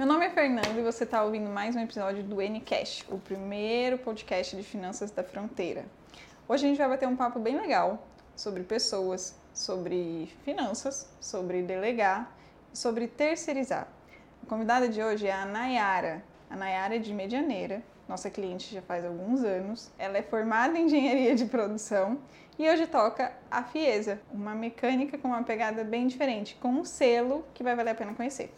Meu nome é Fernando e você está ouvindo mais um episódio do Ncast, o primeiro podcast de finanças da fronteira. Hoje a gente vai bater um papo bem legal sobre pessoas, sobre finanças, sobre delegar, sobre terceirizar. A convidada de hoje é a Nayara. A Nayara é de Medianeira, nossa cliente já faz alguns anos. Ela é formada em engenharia de produção e hoje toca a Fiesa, uma mecânica com uma pegada bem diferente, com um selo que vai valer a pena conhecer.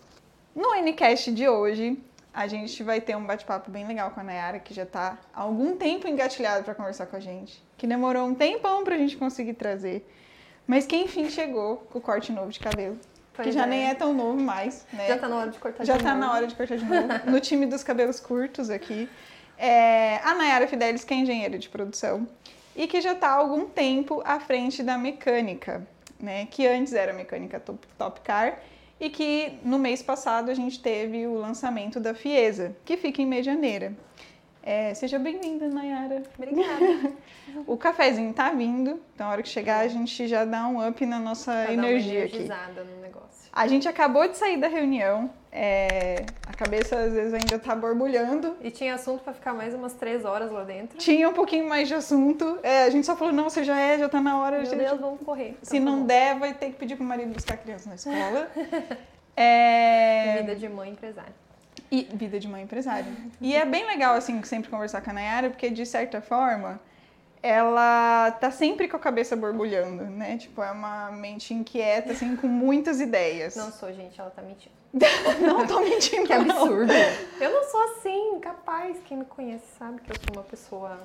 No Ncast de hoje, a gente vai ter um bate-papo bem legal com a Nayara, que já está há algum tempo engatilhada para conversar com a gente, que demorou um tempão para a gente conseguir trazer, mas que enfim chegou com o corte novo de cabelo. Pois que já é. nem é tão novo mais, né? Já está na hora de cortar já de tá novo. Já está na hora de cortar de novo. No time dos cabelos curtos aqui. É, a Nayara Fidelis, que é engenheira de produção e que já está há algum tempo à frente da mecânica, né? Que antes era mecânica top, top Car e que no mês passado a gente teve o lançamento da Fiesa, que fica em Medianeira. É, seja bem-vinda, Nayara. Obrigada. o cafezinho tá vindo, então a hora que chegar a gente já dá um up na nossa pra energia dar uma aqui. no negócio. A gente acabou de sair da reunião, é, a cabeça às vezes ainda tá borbulhando. E tinha assunto para ficar mais umas três horas lá dentro? Tinha um pouquinho mais de assunto. É, a gente só falou, não, você já é, já tá na hora. Meu gente... Deus, vamos correr. Então, Se não tá der, vai ter que pedir pro marido buscar a criança na escola. é... Vida de mãe empresária. E vida de mãe empresária. e é bem legal, assim, sempre conversar com a Nayara, porque de certa forma ela tá sempre com a cabeça borbulhando, né? Tipo, é uma mente inquieta, assim, com muitas ideias. Não sou, gente, ela tá mentindo. não tô mentindo, Que absurdo. Eu não sou assim, capaz. Quem me conhece sabe que eu sou uma pessoa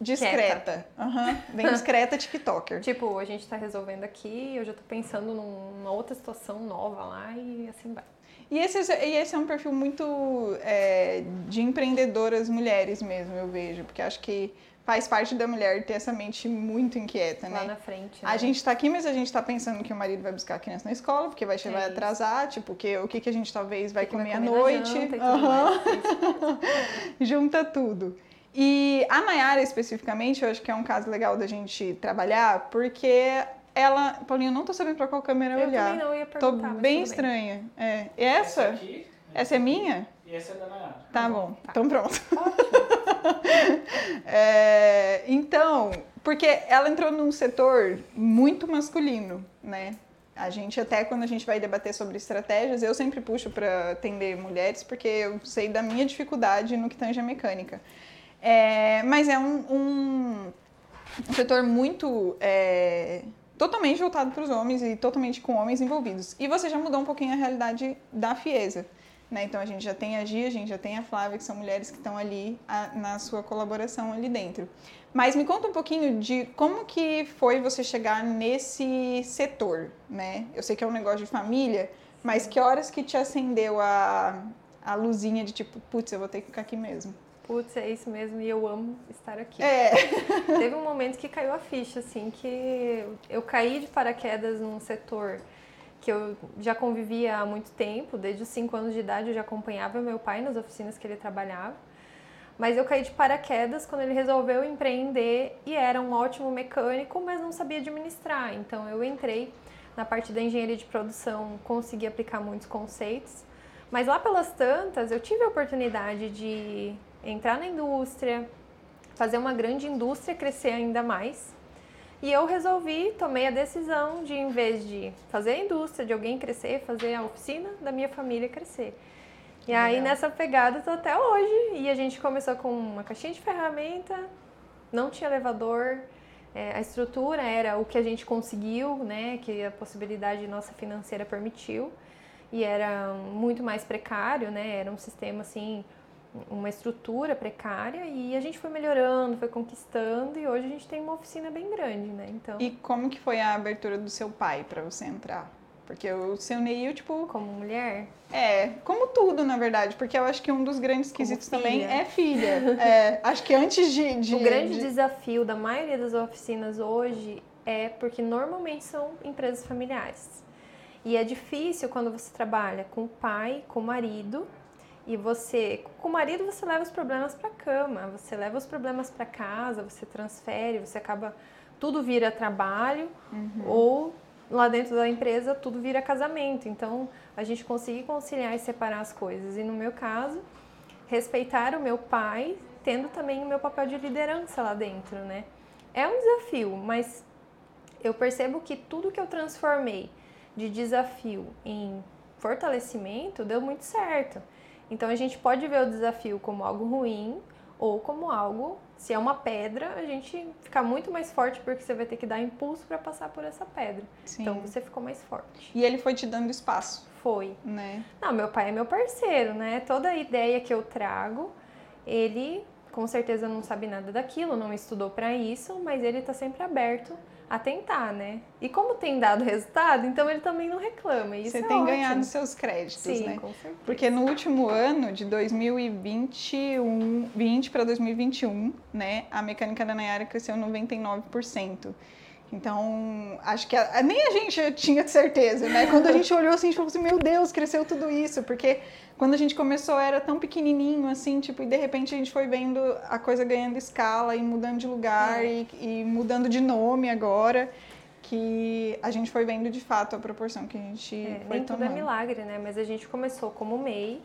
discreta. Uhum. Bem discreta, TikToker. tipo, a gente tá resolvendo aqui, eu já tô pensando numa outra situação nova lá e assim vai. E esse, e esse é um perfil muito é, de empreendedoras mulheres mesmo, eu vejo, porque acho que faz parte da mulher ter essa mente muito inquieta, né? Lá na frente. Né? A gente tá aqui, mas a gente tá pensando que o marido vai buscar a criança na escola, porque vai, é vai atrasar, tipo, que, o que, que a gente talvez vai comer à noite. Uhum. Junta tudo. E a Nayara, especificamente, eu acho que é um caso legal da gente trabalhar, porque ela. Paulinho, eu não tô sabendo pra qual câmera eu olhar. Também não ia perguntar, tô bem estranha. Bem. É. E essa? Essa, aqui, essa é minha? E essa é da Nayara. Tá, tá bom. Tá. Então pronto. É, então, porque ela entrou num setor muito masculino, né? A gente até quando a gente vai debater sobre estratégias, eu sempre puxo para atender mulheres porque eu sei da minha dificuldade no que tange a mecânica. É, mas é um, um, um setor muito é, totalmente voltado para os homens e totalmente com homens envolvidos. E você já mudou um pouquinho a realidade da Fiesa. Né? Então a gente já tem a Gia, a gente já tem a Flávia, que são mulheres que estão ali a, na sua colaboração ali dentro. Mas me conta um pouquinho de como que foi você chegar nesse setor, né? Eu sei que é um negócio de família, mas que horas que te acendeu a, a luzinha de tipo, putz, eu vou ter que ficar aqui mesmo? Putz, é isso mesmo e eu amo estar aqui. É. Teve um momento que caiu a ficha, assim, que eu caí de paraquedas num setor que eu já convivia há muito tempo, desde os 5 anos de idade eu já acompanhava meu pai nas oficinas que ele trabalhava. Mas eu caí de paraquedas quando ele resolveu empreender e era um ótimo mecânico, mas não sabia administrar. Então eu entrei na parte da engenharia de produção, consegui aplicar muitos conceitos. Mas lá pelas tantas, eu tive a oportunidade de entrar na indústria, fazer uma grande indústria crescer ainda mais. E eu resolvi, tomei a decisão de, em vez de fazer a indústria, de alguém crescer, fazer a oficina da minha família crescer. E Legal. aí nessa pegada tô até hoje. E a gente começou com uma caixinha de ferramenta, não tinha elevador, é, a estrutura era o que a gente conseguiu, né? Que a possibilidade nossa financeira permitiu. E era muito mais precário, né? Era um sistema assim uma estrutura precária e a gente foi melhorando, foi conquistando e hoje a gente tem uma oficina bem grande, né? Então. E como que foi a abertura do seu pai para você entrar? Porque o seu Neil, tipo. Como mulher? É, como tudo, na verdade. Porque eu acho que um dos grandes quesitos também é filha. é, acho que antes de. de o grande de... desafio da maioria das oficinas hoje é porque normalmente são empresas familiares. E é difícil quando você trabalha com o pai, com o marido, e você, com o marido, você leva os problemas para cama, você leva os problemas para casa, você transfere, você acaba tudo vira trabalho uhum. ou lá dentro da empresa tudo vira casamento. Então, a gente conseguir conciliar e separar as coisas. E no meu caso, respeitar o meu pai, tendo também o meu papel de liderança lá dentro, né? É um desafio, mas eu percebo que tudo que eu transformei de desafio em fortalecimento deu muito certo. Então a gente pode ver o desafio como algo ruim ou como algo, se é uma pedra, a gente fica muito mais forte porque você vai ter que dar impulso para passar por essa pedra. Sim. Então você ficou mais forte. E ele foi te dando espaço. Foi. Né? Não, meu pai é meu parceiro, né? Toda ideia que eu trago, ele com certeza não sabe nada daquilo, não estudou para isso, mas ele está sempre aberto a tentar, né? E como tem dado resultado, então ele também não reclama. Isso Você é tem ótimo. ganhado seus créditos, Sim, né? com certeza. Porque no último ano, de 2021, 20 para 2021, né, a mecânica da Nayara cresceu 99%. Então, acho que a, nem a gente tinha certeza, né? Quando a gente olhou assim, a gente falou assim, meu Deus, cresceu tudo isso, porque quando a gente começou era tão pequenininho assim, tipo, e de repente a gente foi vendo a coisa ganhando escala e mudando de lugar é. e, e, mudando de nome agora, que a gente foi vendo de fato a proporção que a gente é, foi nem tomando. tudo é milagre, né? Mas a gente começou como MEI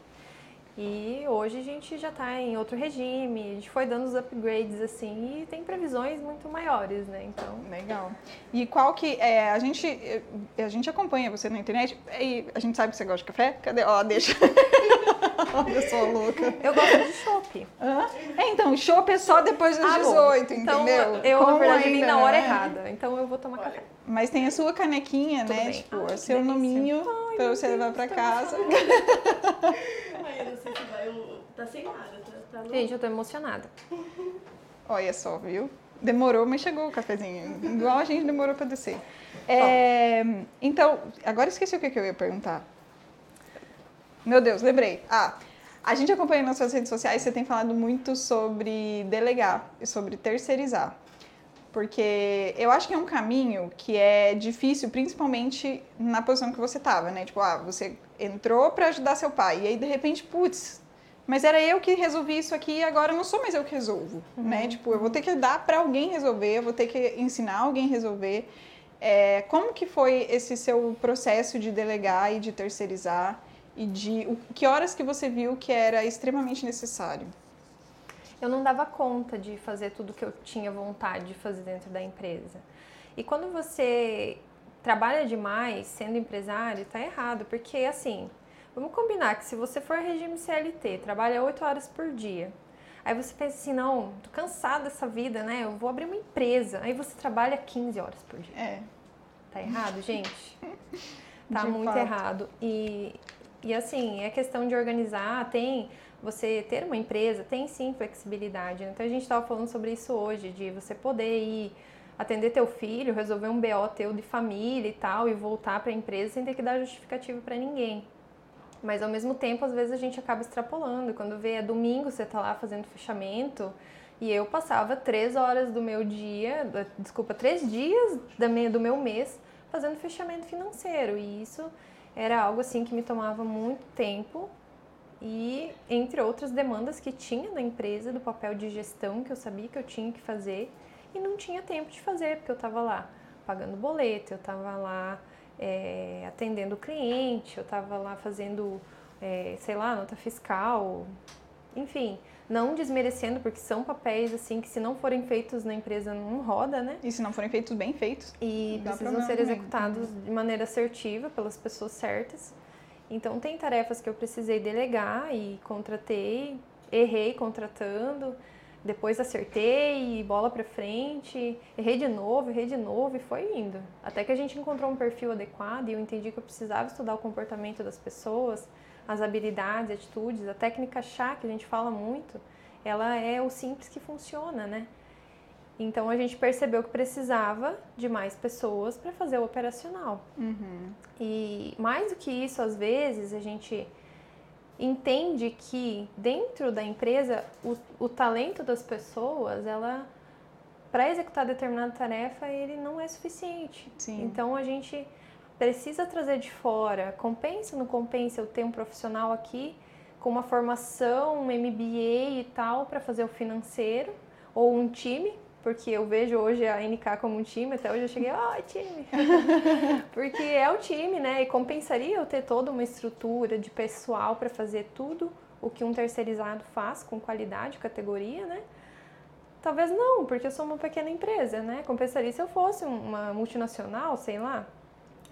e hoje a gente já está em outro regime, a gente foi dando os upgrades assim e tem previsões muito maiores, né? Então. Legal. E qual que é. A gente, a gente acompanha você na internet e a gente sabe que você gosta de café? Cadê? Ó, deixa. eu sou louca. Eu gosto de chopp. É, então, chopp é só depois dos ah, 18, então, entendeu? Eu, Como na verdade, vim na hora errada. Então eu vou tomar café. Mas tem a sua canequinha, Tudo né? Bem. Tipo, Ai, seu nominho para você levar para casa. Ai, eu não sei se vai. Eu, tá sem nada, tá, tá Gente, eu tô emocionada. Olha só, viu? Demorou, mas chegou o cafezinho. Igual a gente demorou para descer. É, então, agora esqueci o que, que eu ia perguntar. Meu Deus, lembrei. Ah, a gente acompanha nas suas redes sociais, você tem falado muito sobre delegar e sobre terceirizar. Porque eu acho que é um caminho que é difícil, principalmente na posição que você estava, né? Tipo, ah, você entrou para ajudar seu pai, e aí de repente, putz, mas era eu que resolvi isso aqui e agora não sou mais eu que resolvo, uhum. né? Tipo, eu vou ter que dar para alguém resolver, eu vou ter que ensinar alguém resolver. É, como que foi esse seu processo de delegar e de terceirizar? E de o, que horas que você viu que era extremamente necessário? eu não dava conta de fazer tudo que eu tinha vontade de fazer dentro da empresa. E quando você trabalha demais sendo empresário, tá errado, porque assim, vamos combinar que se você for regime CLT, trabalha 8 horas por dia, aí você pensa assim, não, tô cansado dessa vida, né? Eu vou abrir uma empresa. Aí você trabalha 15 horas por dia. É. Tá errado, gente? Tá De muito fato. errado. E, e assim, é questão de organizar, tem você ter uma empresa tem sim flexibilidade. Então a gente estava falando sobre isso hoje, de você poder ir atender teu filho, resolver um BO teu de família e tal, e voltar para a empresa sem ter que dar justificativo para ninguém. Mas ao mesmo tempo, às vezes a gente acaba extrapolando. Quando vê é domingo, você tá lá fazendo fechamento, e eu passava três horas do meu dia, desculpa, três dias do meu mês fazendo fechamento financeiro. E isso era algo assim que me tomava muito tempo e entre outras demandas que tinha na empresa do papel de gestão que eu sabia que eu tinha que fazer e não tinha tempo de fazer porque eu estava lá pagando boleto, eu estava lá é, atendendo o cliente, eu estava lá fazendo, é, sei lá, nota fiscal, enfim, não desmerecendo porque são papéis assim que se não forem feitos na empresa não roda, né? E se não forem feitos bem feitos. E precisam ser executados de maneira assertiva pelas pessoas certas. Então, tem tarefas que eu precisei delegar e contratei, errei contratando, depois acertei, bola para frente, errei de novo, errei de novo e foi indo. Até que a gente encontrou um perfil adequado e eu entendi que eu precisava estudar o comportamento das pessoas, as habilidades, atitudes, a técnica chá que a gente fala muito, ela é o simples que funciona, né? Então a gente percebeu que precisava de mais pessoas para fazer o operacional. Uhum. E mais do que isso, às vezes a gente entende que dentro da empresa o, o talento das pessoas, ela para executar determinada tarefa, ele não é suficiente. Sim. Então a gente precisa trazer de fora. Compensa ou não compensa eu ter um profissional aqui com uma formação, um MBA e tal para fazer o financeiro ou um time porque eu vejo hoje a NK como um time, até hoje eu cheguei, ó, oh, time. porque é o time, né? E compensaria eu ter toda uma estrutura de pessoal para fazer tudo o que um terceirizado faz com qualidade, categoria, né? Talvez não, porque eu sou uma pequena empresa, né? Compensaria se eu fosse uma multinacional, sei lá,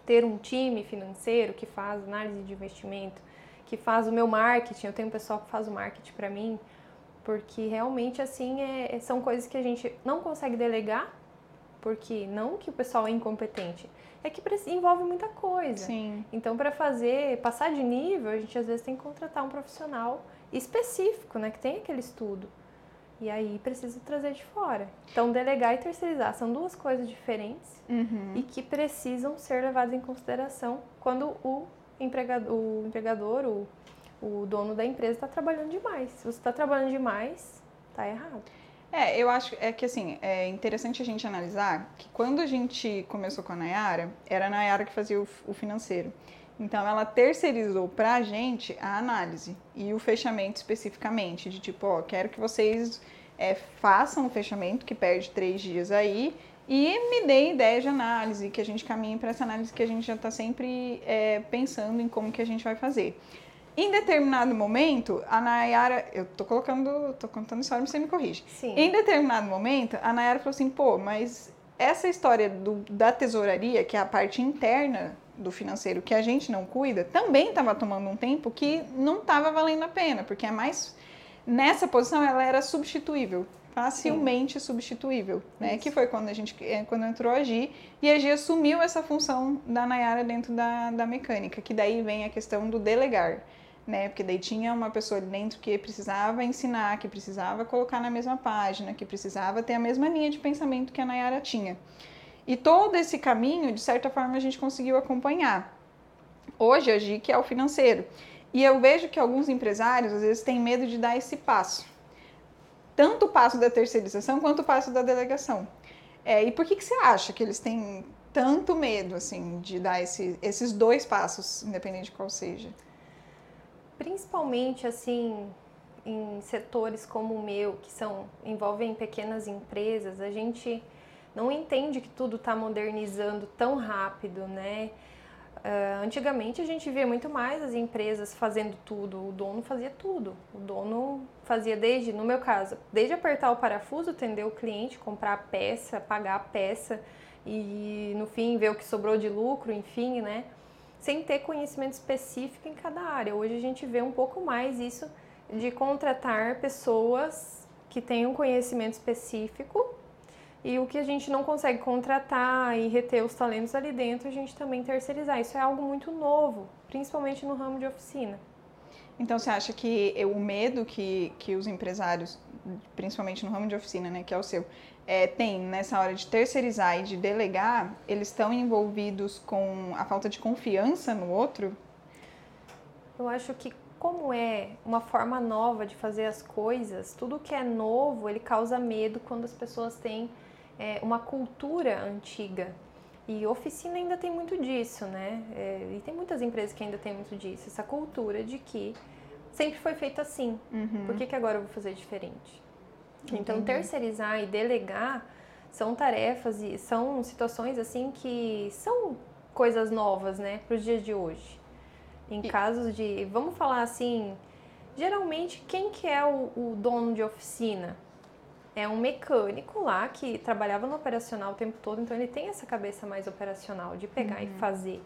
ter um time financeiro que faz análise de investimento, que faz o meu marketing. Eu tenho um pessoal que faz o marketing para mim, porque realmente assim é, são coisas que a gente não consegue delegar, porque não que o pessoal é incompetente, é que envolve muita coisa. Sim. Então, para fazer, passar de nível, a gente às vezes tem que contratar um profissional específico, né, que tem aquele estudo. E aí precisa trazer de fora. Então, delegar e terceirizar são duas coisas diferentes uhum. e que precisam ser levadas em consideração quando o empregador, o, empregador, o, o dono da empresa está trabalhando demais. Se você está trabalhando demais, está errado. É, eu acho é que assim, é interessante a gente analisar que quando a gente começou com a Nayara, era a Nayara que fazia o, o financeiro. Então ela terceirizou para a gente a análise e o fechamento especificamente, de tipo, ó, quero que vocês é, façam o fechamento, que perde três dias aí, e me dê ideia de análise, que a gente caminhe para essa análise que a gente já está sempre é, pensando em como que a gente vai fazer. Em determinado momento, a Nayara, eu tô colocando, tô contando história, mas você me corrige. Sim. Em determinado momento, a Nayara falou assim, pô, mas essa história do, da tesouraria, que é a parte interna do financeiro que a gente não cuida, também estava tomando um tempo que não estava valendo a pena, porque é mais nessa posição ela era substituível, facilmente Sim. substituível, né? Isso. Que foi quando a gente é, quando entrou a Gi e a Gi assumiu essa função da Nayara dentro da, da mecânica, que daí vem a questão do delegar né? Porque daí tinha uma pessoa ali dentro que precisava ensinar, que precisava colocar na mesma página, que precisava ter a mesma linha de pensamento que a Nayara tinha. E todo esse caminho, de certa forma, a gente conseguiu acompanhar. Hoje a GIC é o financeiro. E eu vejo que alguns empresários, às vezes, têm medo de dar esse passo. Tanto o passo da terceirização quanto o passo da delegação. É, e por que, que você acha que eles têm tanto medo, assim, de dar esse, esses dois passos, independente de qual seja? Principalmente assim em setores como o meu, que são envolvem pequenas empresas, a gente não entende que tudo está modernizando tão rápido, né? Uh, antigamente a gente via muito mais as empresas fazendo tudo, o dono fazia tudo. O dono fazia desde, no meu caso, desde apertar o parafuso, atender o cliente, comprar a peça, pagar a peça e no fim ver o que sobrou de lucro, enfim, né? Sem ter conhecimento específico em cada área. Hoje a gente vê um pouco mais isso de contratar pessoas que tenham conhecimento específico e o que a gente não consegue contratar e reter os talentos ali dentro, a gente também terceirizar. Isso é algo muito novo, principalmente no ramo de oficina. Então você acha que o medo que, que os empresários, principalmente no ramo de oficina, né, que é o seu, é, tem nessa hora de terceirizar e de delegar, eles estão envolvidos com a falta de confiança no outro? Eu acho que como é uma forma nova de fazer as coisas, tudo que é novo ele causa medo quando as pessoas têm é, uma cultura antiga. E oficina ainda tem muito disso, né? É, e tem muitas empresas que ainda tem muito disso, essa cultura de que sempre foi feito assim. Uhum. Por que, que agora eu vou fazer diferente? Então, terceirizar e delegar são tarefas e são situações assim que são coisas novas, né, para os dias de hoje. Em e... casos de, vamos falar assim, geralmente quem que é o, o, dono de oficina? É um mecânico lá que trabalhava no operacional o tempo todo, então ele tem essa cabeça mais operacional de pegar uhum. e fazer.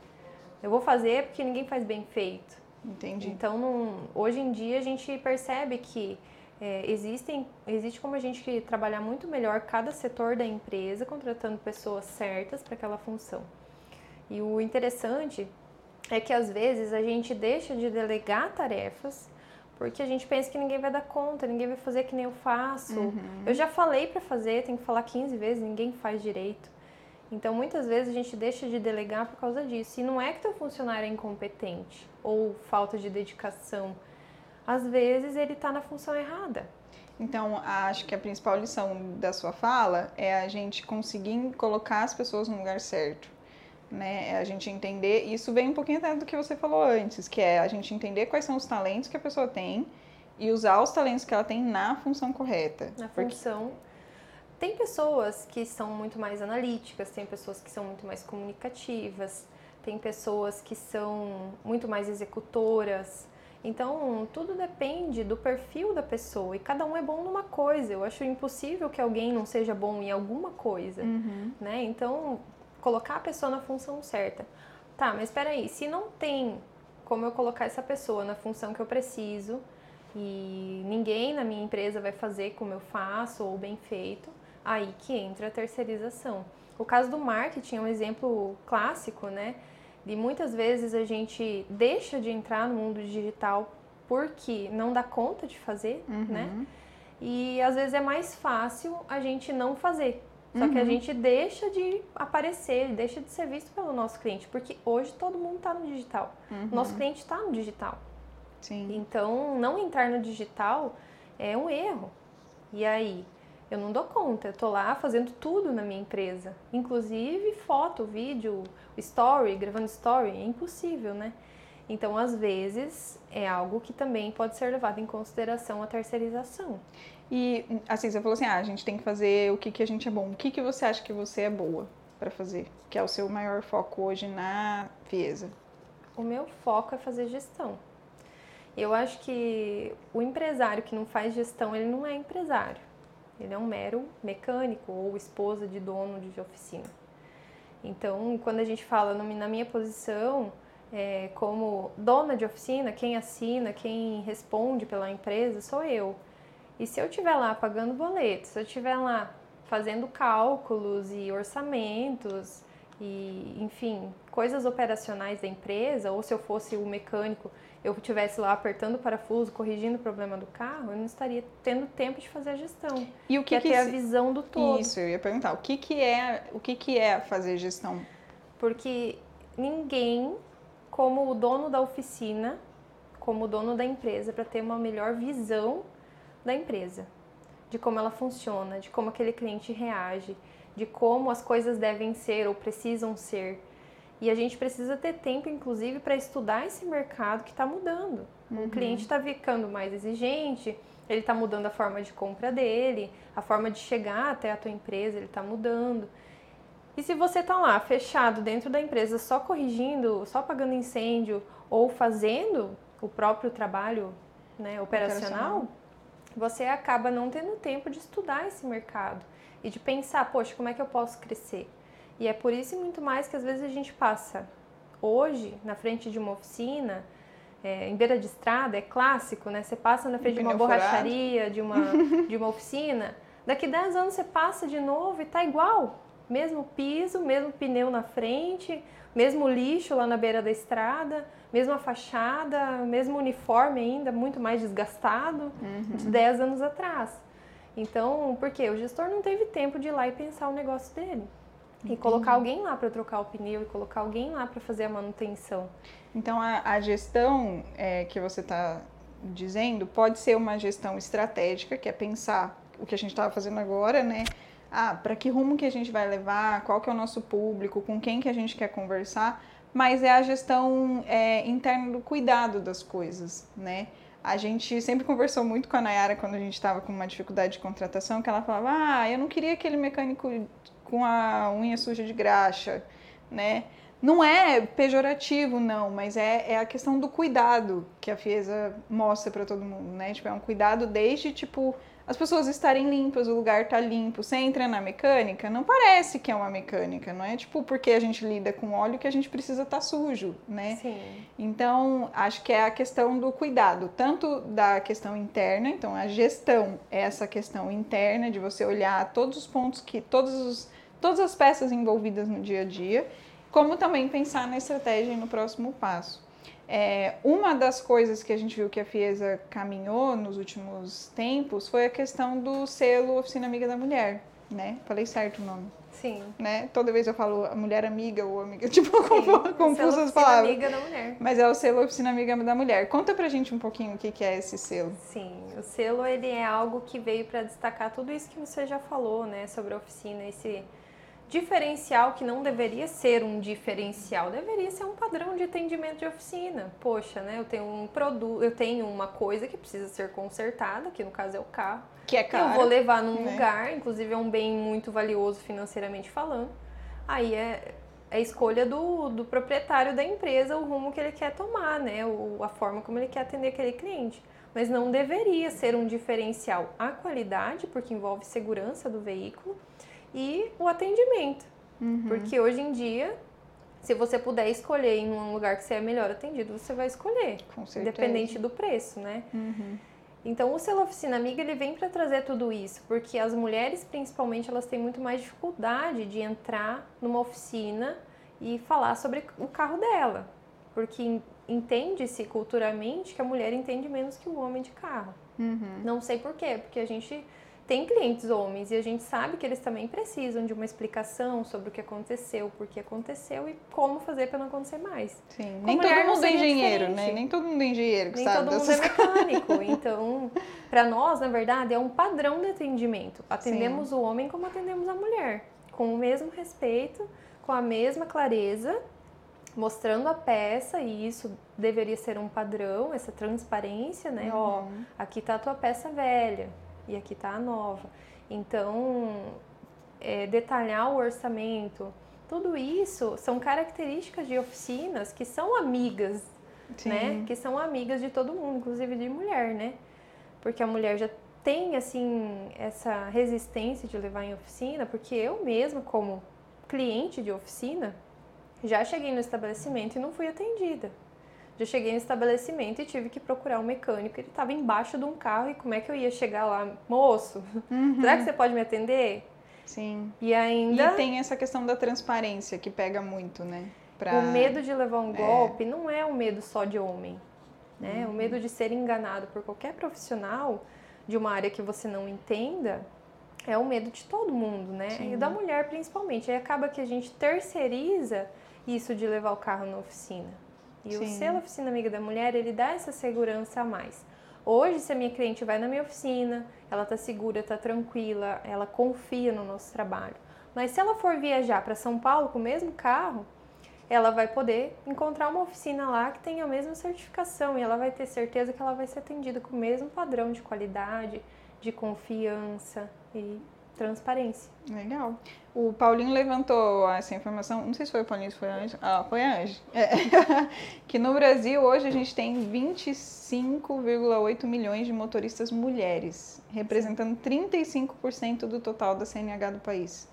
Eu vou fazer porque ninguém faz bem feito. Entendi. Então, não, hoje em dia a gente percebe que é, existem, existe como a gente trabalhar muito melhor cada setor da empresa, contratando pessoas certas para aquela função. E o interessante é que às vezes a gente deixa de delegar tarefas porque a gente pensa que ninguém vai dar conta, ninguém vai fazer que nem eu faço. Uhum. Eu já falei para fazer, tenho que falar 15 vezes, ninguém faz direito. Então, muitas vezes a gente deixa de delegar por causa disso. E não é que teu funcionário é incompetente ou falta de dedicação às vezes ele está na função errada. Então, acho que a principal lição da sua fala é a gente conseguir colocar as pessoas no lugar certo. Né? É a gente entender, isso vem um pouquinho até do que você falou antes, que é a gente entender quais são os talentos que a pessoa tem e usar os talentos que ela tem na função correta. Na função. tem pessoas que são muito mais analíticas, tem pessoas que são muito mais comunicativas, tem pessoas que são muito mais executoras. Então, tudo depende do perfil da pessoa e cada um é bom numa coisa. Eu acho impossível que alguém não seja bom em alguma coisa, Uhum. né? Então, colocar a pessoa na função certa. Tá, mas espera aí, se não tem como eu colocar essa pessoa na função que eu preciso e ninguém na minha empresa vai fazer como eu faço ou bem feito, aí que entra a terceirização. O caso do marketing é um exemplo clássico, né? De muitas vezes a gente deixa de entrar no mundo digital porque não dá conta de fazer, né? Uhum. E às vezes é mais fácil a gente não fazer. Só que a Uhum. gente deixa de aparecer, deixa de ser visto pelo nosso cliente, porque hoje todo mundo está no digital. Uhum. Nosso cliente está no digital. Sim. Então, não entrar no digital é um erro. E aí, eu não dou conta, eu tô lá fazendo tudo na minha empresa, inclusive foto, vídeo, story, gravando story, é impossível, né? Então, às vezes, é algo que também pode ser levado em consideração a terceirização. E assim, você falou assim, ah, a gente tem que fazer o que, que a gente é bom. O que, que você acha que você é boa para fazer? Que é o seu maior foco hoje na Fiesa. O meu foco é fazer gestão. Eu acho que o empresário que não faz gestão, ele não é empresário. Ele é um mero mecânico ou esposa de dono de oficina. Então, quando a gente fala no- na minha posição, é, como dona de oficina, quem assina, quem responde pela empresa sou eu. E se eu estiver lá pagando boletos, se eu estiver lá fazendo cálculos e orçamentos e, enfim, coisas operacionais da empresa, ou se eu fosse o mecânico, eu estivesse lá apertando o parafuso, corrigindo o problema do carro, eu não estaria tendo tempo de fazer a gestão. E o Que que, é a visão do todo. Isso, eu ia perguntar. O que, que é o que, que é fazer gestão? Porque ninguém, como o dono da oficina, como o dono da empresa, para ter uma melhor visão da empresa, de como ela funciona, de como aquele cliente reage, de como as coisas devem ser ou precisam ser. E a gente precisa ter tempo, inclusive, para estudar esse mercado que está mudando. O cliente está ficando mais exigente, ele está mudando a forma de compra dele, a forma de chegar até a tua empresa, ele está mudando. E se você tá lá fechado dentro da empresa, só corrigindo, só apagando incêndio ou fazendo o próprio trabalho né, operacional, Operacional. você acaba não tendo tempo de estudar esse mercado e de pensar, poxa, como é que eu posso crescer? E é por isso e muito mais que às vezes a gente passa hoje na frente de uma oficina, é, em beira de estrada, é clássico, né? Você passa na frente de uma furado. borracharia, de uma, de uma oficina, daqui 10 anos você passa de novo e tá igual. Mesmo piso, mesmo pneu na frente, mesmo lixo lá na beira da estrada, mesma fachada, mesmo uniforme ainda, muito mais desgastado de 10 anos atrás. Então, por quê? O gestor não teve tempo de ir lá e pensar o negócio dele. E colocar alguém lá para trocar o pneu e colocar alguém lá para fazer a manutenção. Então, a, a gestão é, que você está dizendo pode ser uma gestão estratégica, que é pensar o que a gente estava fazendo agora, né? Ah, para que rumo que a gente vai levar, qual que é o nosso público, com quem que a gente quer conversar, mas é a gestão é, interna do cuidado das coisas, né? A gente sempre conversou muito com a Nayara quando a gente estava com uma dificuldade de contratação, que ela falava, ah, eu não queria aquele mecânico com a unha suja de graxa, né? Não é pejorativo, não, mas é, é a questão do cuidado que a Fiesa mostra para todo mundo, né? Tipo, é um cuidado desde, tipo, as pessoas estarem limpas, o lugar tá limpo. Você entra na mecânica, não parece que é uma mecânica, não é tipo porque a gente lida com óleo que a gente precisa estar tá sujo, né? Sim. Então, acho que é a questão do cuidado, tanto da questão interna, então a gestão é essa questão interna de você olhar todos os pontos que todos os, todas as peças envolvidas no dia a dia, como também pensar na estratégia e no próximo passo. É, uma das coisas que a gente viu que a Fiesa caminhou nos últimos tempos foi a questão do selo Oficina Amiga da Mulher, né? Falei certo o nome, Sim. né? Toda vez eu falo a mulher amiga ou amiga, tipo, Selo as palavras. amiga da mulher. Mas é o selo Oficina Amiga da Mulher. Conta pra gente um pouquinho o que que é esse selo. Sim, o selo ele é algo que veio para destacar tudo isso que você já falou, né, sobre a oficina, esse diferencial que não deveria ser um diferencial, deveria ser um padrão de atendimento de oficina. Poxa, né? Eu tenho um produto, eu tenho uma coisa que precisa ser consertada, que no caso é o carro. Que é caro. Eu vou levar num né? lugar, inclusive é um bem muito valioso financeiramente falando. Aí é, é a escolha do, do proprietário da empresa, o rumo que ele quer tomar, né? O, a forma como ele quer atender aquele cliente. Mas não deveria ser um diferencial a qualidade, porque envolve segurança do veículo, e o atendimento. Uhum. Porque hoje em dia, se você puder escolher em um lugar que você é melhor atendido, você vai escolher. Com certeza. Independente do preço, né? Uhum. Então, o selo Oficina Amiga ele vem para trazer tudo isso, porque as mulheres, principalmente, elas têm muito mais dificuldade de entrar numa oficina e falar sobre o carro dela, porque entende-se culturalmente que a mulher entende menos que o homem de carro. Uhum. Não sei por quê, porque a gente tem clientes homens e a gente sabe que eles também precisam de uma explicação sobre o que aconteceu, por que aconteceu e como fazer para não acontecer mais. Sim. Nem todo não mundo é engenheiro, né? Nem todo mundo é engenheiro que Nem sabe todo mundo é mecânico. Então, para nós, na verdade, é um padrão de atendimento. Atendemos o homem como atendemos a mulher, com o mesmo respeito, com a mesma clareza, mostrando a peça, e isso deveria ser um padrão, essa transparência, né? Ó, Uhum. aqui tá a tua peça velha e aqui tá a nova. Então, é, detalhar o orçamento, tudo isso são características de oficinas que são amigas Sim. né? Que são amigas de todo mundo, inclusive de mulher, né? Porque a mulher já tem, assim, essa resistência de levar em oficina, porque eu mesma, como cliente de oficina, já cheguei no estabelecimento e não fui atendida. Já cheguei no estabelecimento e tive que procurar um mecânico, ele estava embaixo de um carro e como é que eu ia chegar lá? Moço, Uhum. será que você pode me atender? Sim. E ainda... E tem essa questão da transparência que pega muito, né? Pra... O medo de levar um É. golpe não é um medo só de homem, né? Uhum. O medo de ser enganado por qualquer profissional de uma área que você não entenda é o medo de todo mundo, né? Sim. E da mulher principalmente. Aí acaba que a gente terceiriza isso de levar o carro na oficina. E o Sim. selo Oficina Amiga da Mulher, ele dá essa segurança a mais. Hoje, se a minha cliente vai na minha oficina, ela tá segura, tá tranquila, ela confia no nosso trabalho. Mas se ela for viajar para São Paulo com o mesmo carro, ela vai poder encontrar uma oficina lá que tenha a mesma certificação e ela vai ter certeza que ela vai ser atendida com o mesmo padrão de qualidade, de confiança e transparência. Legal. O Paulinho levantou essa informação, não sei se foi o Paulinho, se foi a Ange. Ah, foi a Ange. É. que no Brasil hoje a gente tem 25,8 milhões de motoristas mulheres, representando 35% do total da CNH do país.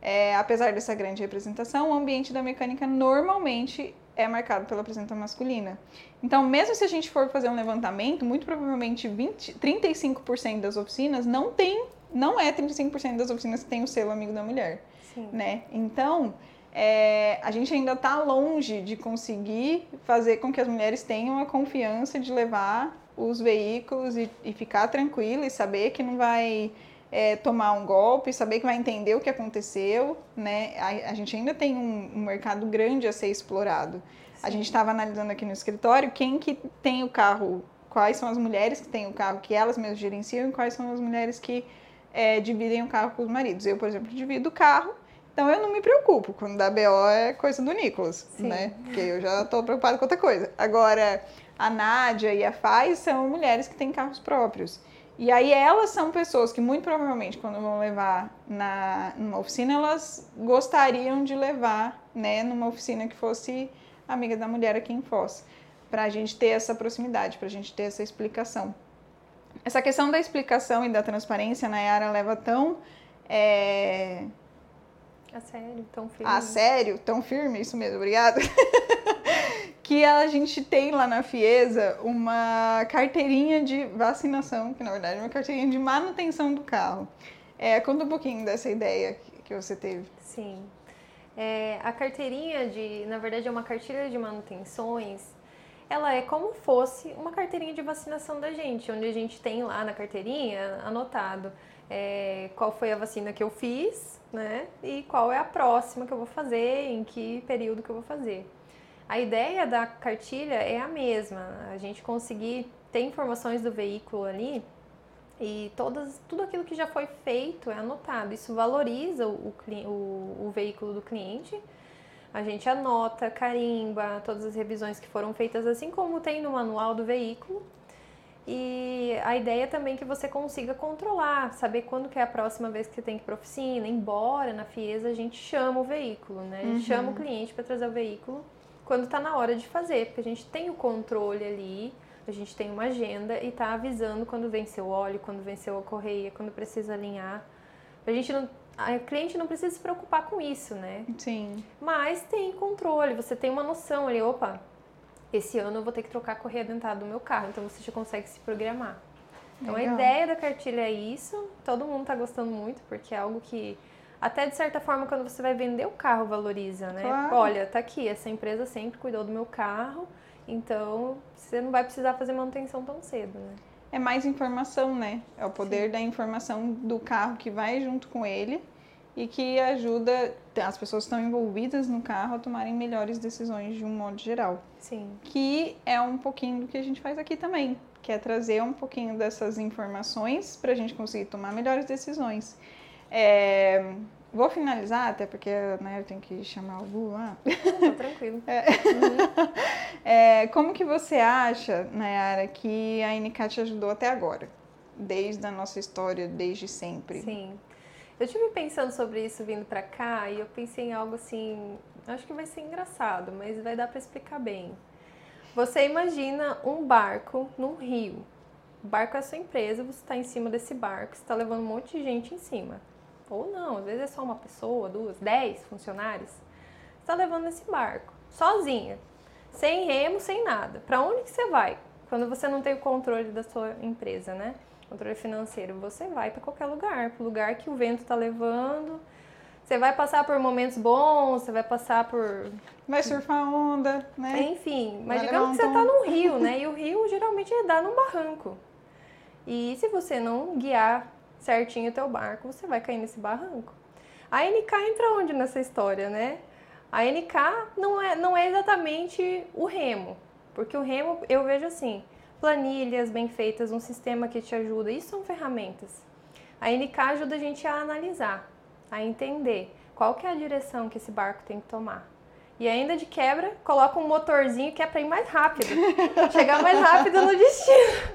É, apesar dessa grande representação, o ambiente da mecânica normalmente é marcado pela presença masculina. Então, mesmo se a gente for fazer um levantamento, muito provavelmente 20, 35% das oficinas não tem, não é 35% das oficinas que tem o selo amigo da mulher, Sim. né? Então, é, a gente ainda está longe de conseguir fazer com que as mulheres tenham a confiança de levar os veículos e, e ficar tranquila e saber que não vai é, tomar um golpe, saber que vai entender o que aconteceu, né? A, a gente ainda tem um, um mercado grande a ser explorado. A Sim. gente estava analisando aqui no escritório quem que tem o carro, quais são as mulheres que têm o carro que elas mesmas gerenciam e quais são as mulheres que é, dividem o carro com os maridos. Eu, por exemplo, divido o carro, então eu não me preocupo. Quando dá BO é coisa do Nicolas, Sim. né? Porque eu já estou preocupada com outra coisa. Agora, a Nádia e a Faz são mulheres que têm carros próprios. E aí elas são pessoas que muito provavelmente quando vão levar na numa oficina, elas gostariam de levar, né, numa oficina que fosse amiga da mulher aqui em Foz, para a gente ter essa proximidade, para a gente ter essa explicação. Essa questão da explicação e da transparência, a Nayara leva tão é, A sério, tão firme. a sério, tão firme, isso mesmo, obrigada. que a gente tem lá na Fiesa uma carteirinha de vacinação, que na verdade é uma carteirinha de manutenção do carro. É, conta um pouquinho dessa ideia que- você teve. Sim. É, a carteirinha de, na verdade, é uma cartilha de manutenções. Ela é como fosse uma carteirinha de vacinação da gente, onde a gente tem lá na carteirinha anotado é, qual foi a vacina que eu fiz, né? E qual é a próxima que eu vou fazer, em que período que eu vou fazer. A ideia da cartilha é a mesma, a gente conseguir ter informações do veículo ali E todas, tudo aquilo que já foi feito é anotado. Isso valoriza o, o, o veículo do cliente. A gente anota, carimba todas as revisões que foram feitas, assim como tem no manual do veículo. E a ideia também é que você consiga controlar, saber quando que é a próxima vez que você tem que ir para oficina. Embora na FIESA a gente chama o veículo, né? A gente uhum. chama o cliente para trazer o veículo quando está na hora de fazer, porque a gente tem o controle ali, a gente tem uma agenda e está avisando quando venceu o óleo, quando venceu a correia, quando precisa alinhar. A gente não, a cliente não precisa se preocupar com isso, né? Sim. Mas tem controle, você tem uma noção ali, opa, esse ano eu vou ter que trocar a correia dentada do meu carro, então você já consegue se programar. Então Legal. a ideia da cartilha é isso, todo mundo está gostando muito, porque é algo que até de certa forma, quando você vai vender o carro, valoriza, né? Claro. Olha, tá aqui, essa empresa sempre cuidou do meu carro, então você não vai precisar fazer manutenção tão cedo, né? É mais informação, né? É o poder Sim. da informação do carro que vai junto com ele e que ajuda as pessoas que estão envolvidas no carro a tomarem melhores decisões de um modo geral. Sim. Que é um pouquinho do que a gente faz aqui também, que é trazer um pouquinho dessas informações para a gente conseguir tomar melhores decisões. É, vou finalizar, até porque né, eu tenho que chamar o Gu lá. Tá tranquilo. É. Uhum. É, como que você acha, Nayara, que a NK te ajudou até agora? Desde a nossa história, desde sempre. Sim. Eu tive pensando sobre isso vindo para cá e eu pensei em algo assim, acho que vai ser engraçado, mas vai dar para explicar bem. Você imagina um barco num rio. O barco é a sua empresa, você está em cima desse barco, você está levando um monte de gente em cima. Ou não, às vezes é só uma pessoa, duas, dez funcionários. Você está levando esse barco, sozinha, sem remo, sem nada. Para onde que você vai? Quando você não tem o controle da sua empresa, né? Controle financeiro. Você vai para qualquer lugar, para o lugar que o vento está levando. Você vai passar por momentos bons, você vai passar por. Vai surfar onda, né? Enfim, mas vai digamos que você está num rio, né? E o rio geralmente dá num barranco. E se você não guiar certinho o teu barco, você vai cair nesse barranco. A NK entra onde nessa história, né? A NK não é, não é exatamente o remo, porque o remo eu vejo assim, planilhas bem feitas, um sistema que te ajuda, isso são ferramentas. A NK ajuda a gente a analisar, a entender qual que é a direção que esse barco tem que tomar. E ainda de quebra, coloca um motorzinho que é para ir mais rápido. chegar mais rápido no destino.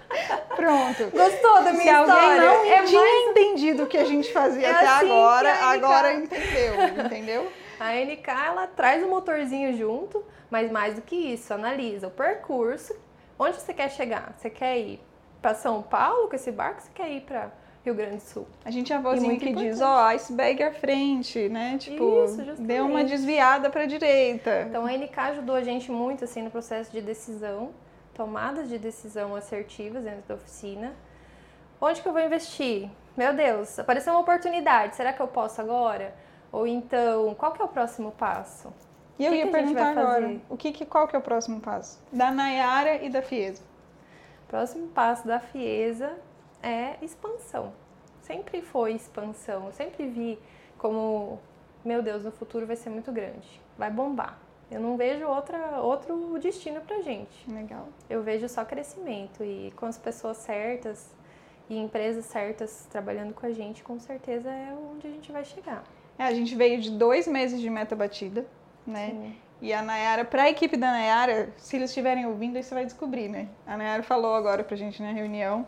Pronto. Gostou da minha Se história? alguém não é tinha mais... entendido o que a gente fazia é até assim agora, agora entendeu, entendeu? A NK, ela traz o motorzinho junto, mas mais do que isso, analisa o percurso. Onde você quer chegar? Você quer ir para São Paulo com esse barco? Você quer ir para Rio Grande do Sul. A gente é a vozinha que importante. diz, ó, oh, iceberg à frente, né? Tipo, Isso, deu uma desviada para a direita. Então a NK ajudou a gente muito assim no processo de decisão, tomadas de decisão assertivas dentro da oficina. Onde que eu vou investir? Meu Deus, apareceu uma oportunidade, será que eu posso agora? Ou então, qual que é o próximo passo? E eu que ia que perguntar agora, o que, que, qual que é o próximo passo? Da Nayara e da Fiesa. Próximo passo da Fiesa é expansão. Sempre foi expansão. Eu sempre vi como, meu Deus, no futuro vai ser muito grande, vai bombar. Eu não vejo outra, outro destino pra gente. Legal. Eu vejo só crescimento e com as pessoas certas e empresas certas trabalhando com a gente, com certeza é onde a gente vai chegar. É, a gente veio de dois meses de meta batida, né? Sim. E a Nayara, para a equipe da Nayara, se eles estiverem ouvindo, aí você vai descobrir, né? A Nayara falou agora pra gente na reunião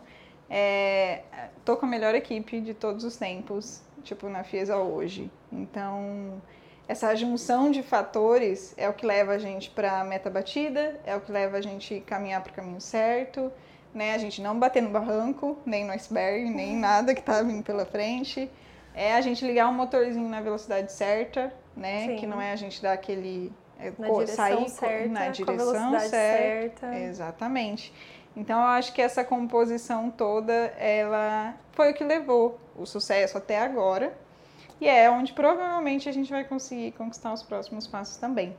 é, tô com a melhor equipe de todos os tempos, tipo, na FIESA hoje. Então, essa junção de fatores é o que leva a gente para a meta batida, é o que leva a gente caminhar para o caminho certo, né? A gente não bater no barranco, nem no iceberg, nem nada que tá vindo pela frente. É a gente ligar o motorzinho na velocidade certa, né? Sim. Que não é a gente dar aquele é, na direção sair certa, na direção certa. certa. Exatamente. Então eu acho que essa composição toda, ela foi o que levou o sucesso até agora. E é onde provavelmente a gente vai conseguir conquistar os próximos passos também.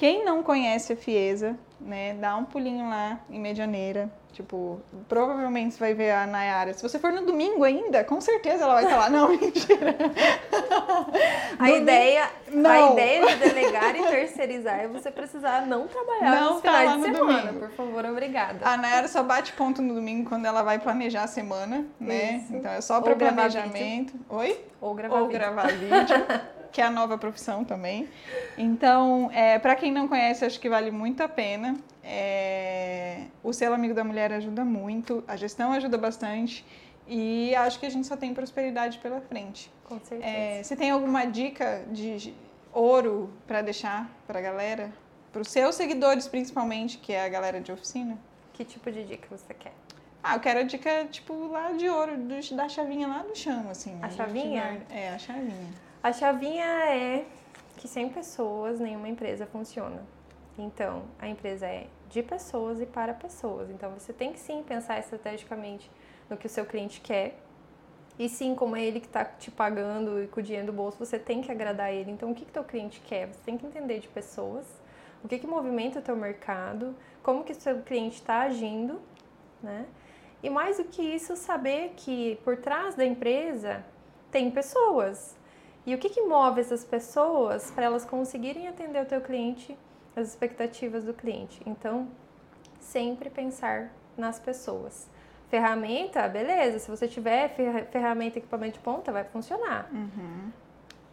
Quem não conhece a Fiesa, né, dá um pulinho lá em Medianeira, Tipo, provavelmente você vai ver a Nayara. Se você for no domingo ainda, com certeza ela vai estar lá. Não, mentira. A ideia, a ideia de delegar e terceirizar é você precisar não trabalhar Não nos tá finais lá de semana. domingo. Por favor, obrigada. A Nayara só bate ponto no domingo quando ela vai planejar a semana, né? Isso. Então é só para planejamento. Oi? Ou gravar Ou vídeo. gravar vídeo, que é a nova profissão também. Então, é, para quem não conhece, acho que vale muito a pena. É, o selo Amigo da Mulher ajuda muito, a gestão ajuda bastante. E acho que a gente só tem prosperidade pela frente. Com certeza. É, você tem alguma dica de ouro para deixar para a galera? Para os seus seguidores, principalmente, que é a galera de oficina? Que tipo de dica você quer? Ah, eu quero a dica, tipo, lá de ouro, do- da chavinha lá do chão, assim. A chavinha? É, a chavinha. A chavinha é que sem pessoas nenhuma empresa funciona. Então, a empresa é de pessoas e para pessoas. Então, você tem que sim pensar estrategicamente no que o seu cliente quer. E sim, como é ele que está te pagando e com o dinheiro do bolso, você tem que agradar ele. Então, o que, que teu cliente quer? Você tem que entender de pessoas, o que, que movimenta o teu mercado, como que o seu cliente está agindo, né? E mais do que isso, saber que por trás da empresa tem pessoas. E o que, que move essas pessoas para elas conseguirem atender o teu cliente, as expectativas do cliente? Então, sempre pensar nas pessoas. Ferramenta, beleza, se você tiver ferra- ferramenta e equipamento de ponta, vai funcionar. Uhum.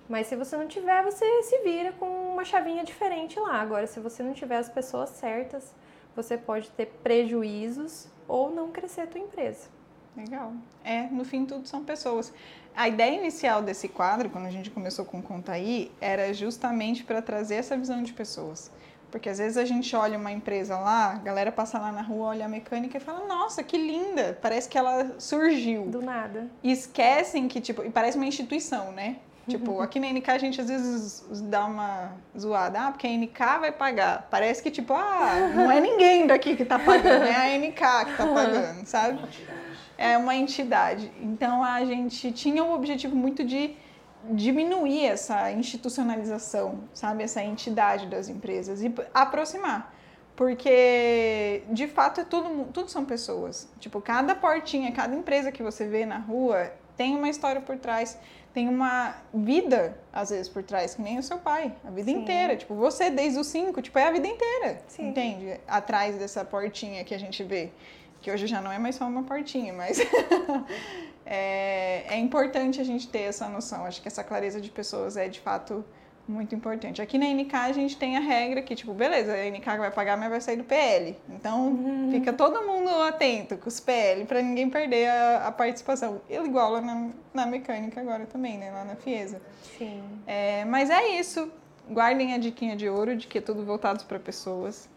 Mas se você não tiver, você se vira com uma chavinha diferente lá. Agora, se você não tiver as pessoas certas, você pode ter prejuízos ou não crescer a tua empresa. Legal. É, no fim, tudo são pessoas. A ideia inicial desse quadro, quando a gente começou com Conta Aí, era justamente para trazer essa visão de pessoas. Porque às vezes a gente olha uma empresa lá, a galera passa lá na rua, olha a mecânica e fala: Nossa, que linda! Parece que ela surgiu. Do nada. E esquecem que, tipo, e parece uma instituição, né? Tipo, aqui na NK a gente às vezes dá uma zoada, ah, porque a NK vai pagar. Parece que, tipo, ah, não é ninguém daqui que tá pagando, é a NK que tá pagando, sabe? É uma entidade. Então a gente tinha o objetivo muito de diminuir essa institucionalização, sabe? Essa entidade das empresas e aproximar. Porque, de fato, é tudo, tudo são pessoas. Tipo, cada portinha, cada empresa que você vê na rua tem uma história por trás, tem uma vida, às vezes, por trás, que nem o seu pai, a vida Sim. inteira. Tipo, você desde os cinco, tipo, é a vida inteira, Sim. entende? Atrás dessa portinha que a gente vê. Que hoje já não é mais só uma portinha, mas é, é importante a gente ter essa noção. Acho que essa clareza de pessoas é, de fato, muito importante. Aqui na NK a gente tem a regra que, tipo, beleza, a NK vai pagar, mas vai sair do PL. Então, fica todo mundo atento com os PL para ninguém perder a, a participação. Igual lá na, na mecânica agora também, né? Lá na Fiesa. Sim. É, mas é isso. Guardem a diquinha de ouro de que é tudo voltado para pessoas.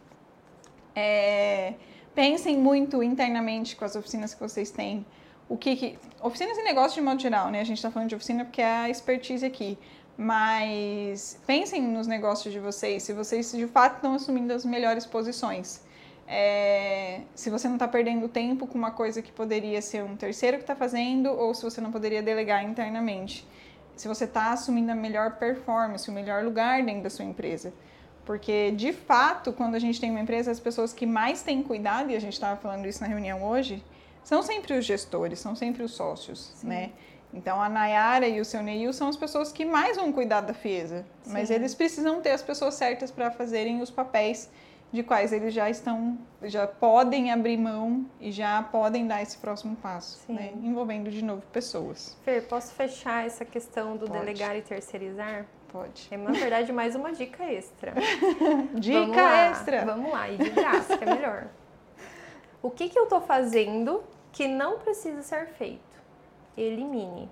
É, pensem muito internamente com as oficinas que vocês têm. O que, que oficinas e negócios de modo geral, né? A gente está falando de oficina porque é a expertise aqui. Mas pensem nos negócios de vocês, se vocês de fato estão assumindo as melhores posições. É, se você não está perdendo tempo com uma coisa que poderia ser um terceiro que está fazendo, ou se você não poderia delegar internamente. Se você está assumindo a melhor performance, o melhor lugar dentro da sua empresa. Porque, de fato, quando a gente tem uma empresa, as pessoas que mais têm cuidado, e a gente estava falando isso na reunião hoje, são sempre os gestores, são sempre os sócios, né? Então, a Nayara e o seu Neil são as pessoas que mais vão cuidar da Fiesa. Mas Sim. eles precisam ter as pessoas certas para fazerem os papéis de quais eles já estão, já podem abrir mão e já podem dar esse próximo passo, né? Envolvendo, de novo, pessoas. Fer, posso fechar essa questão do Pode. delegar e terceirizar? Pode. É, na verdade, mais uma dica extra. Vamos Dica lá, extra! Vamos lá, e de graça, que é melhor. O que, que eu tô fazendo que não precisa ser feito? Elimine.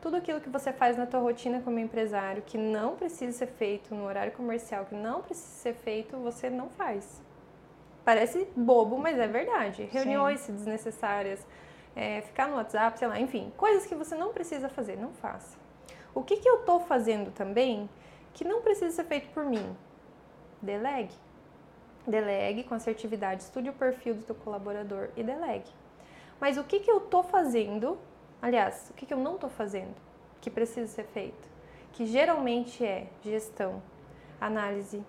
Tudo aquilo que você faz na tua rotina como empresário que não precisa ser feito no horário comercial, que não precisa ser feito, você não faz. Parece bobo, mas é verdade. Reuniões desnecessárias, é, ficar no WhatsApp, sei lá, enfim, coisas que você não precisa fazer, não faça. O que, que eu tô fazendo também que não precisa ser feito por mim? Delegue. Delegue com assertividade, estude o perfil do teu colaborador e delegue. Mas o que, que eu tô fazendo, aliás, o que, eu não tô fazendo que precisa ser feito? Que geralmente é gestão, análise,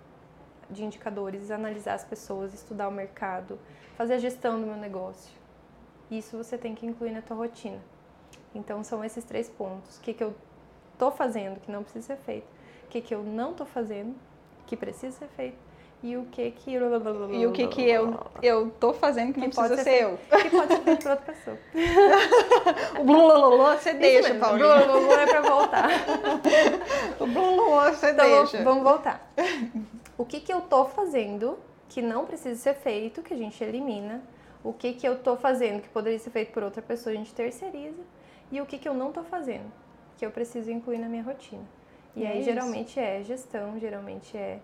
de indicadores, analisar as pessoas, estudar o mercado, fazer a gestão do meu negócio. Isso você tem que incluir na tua rotina. Então são esses três pontos. O que, que eu tô fazendo que não precisa ser feito, o que, que eu não tô fazendo que precisa ser feito e o que que e o que que eu eu tô fazendo que, não precisa ser, ser eu. que pode ser feito por outra pessoa. O blulululu você Isso deixa mesmo, Paulinha. O blulululu é para voltar. O blulululu você então, deixa. vamos voltar. O que que eu tô fazendo que não precisa ser feito que a gente elimina? O que que eu tô fazendo que poderia ser feito por outra pessoa a gente terceiriza? E o que que eu não tô fazendo que eu preciso incluir na minha rotina. E, e aí, é geralmente é gestão, geralmente é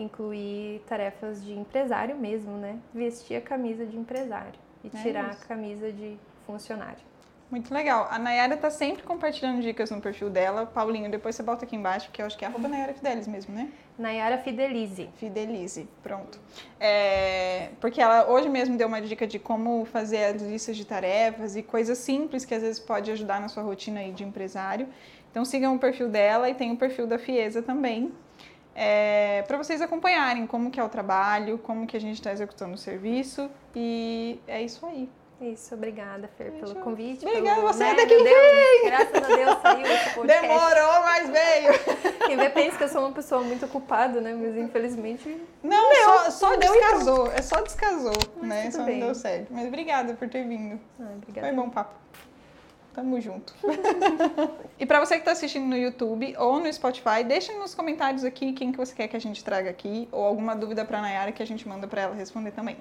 incluir tarefas de empresário mesmo, né? Vestir a camisa de empresário e é tirar isso. a camisa de funcionário. Muito legal. A Nayara tá sempre compartilhando dicas no perfil dela. Paulinho, depois você bota aqui embaixo, que eu acho que é arroba Nayara Fidelis mesmo, né? Nayara Fidelize. Fidelize, pronto. É, porque ela hoje mesmo deu uma dica de como fazer as listas de tarefas e coisas simples que às vezes pode ajudar na sua rotina aí de empresário. Então sigam o perfil dela e tem o perfil da Fiesa também. É, para vocês acompanharem como que é o trabalho, como que a gente está executando o serviço e é isso aí. Isso, obrigada, Fer, pelo convite. Obrigada, pelo, você né, até que veio! Graças a Deus saiu esse podcast. Demorou, mas veio! Quem vê pensa que eu sou uma pessoa muito ocupada, né? Mas infelizmente. Não, só, só descasou. É só descasou, mas né? Só bem. não deu certo. Mas obrigada por ter vindo. Ah, obrigada. Foi bom papo. Tamo junto. e para você que está assistindo no YouTube ou no Spotify, deixa nos comentários aqui quem que você quer que a gente traga aqui ou alguma dúvida para Nayara que a gente manda para ela responder também.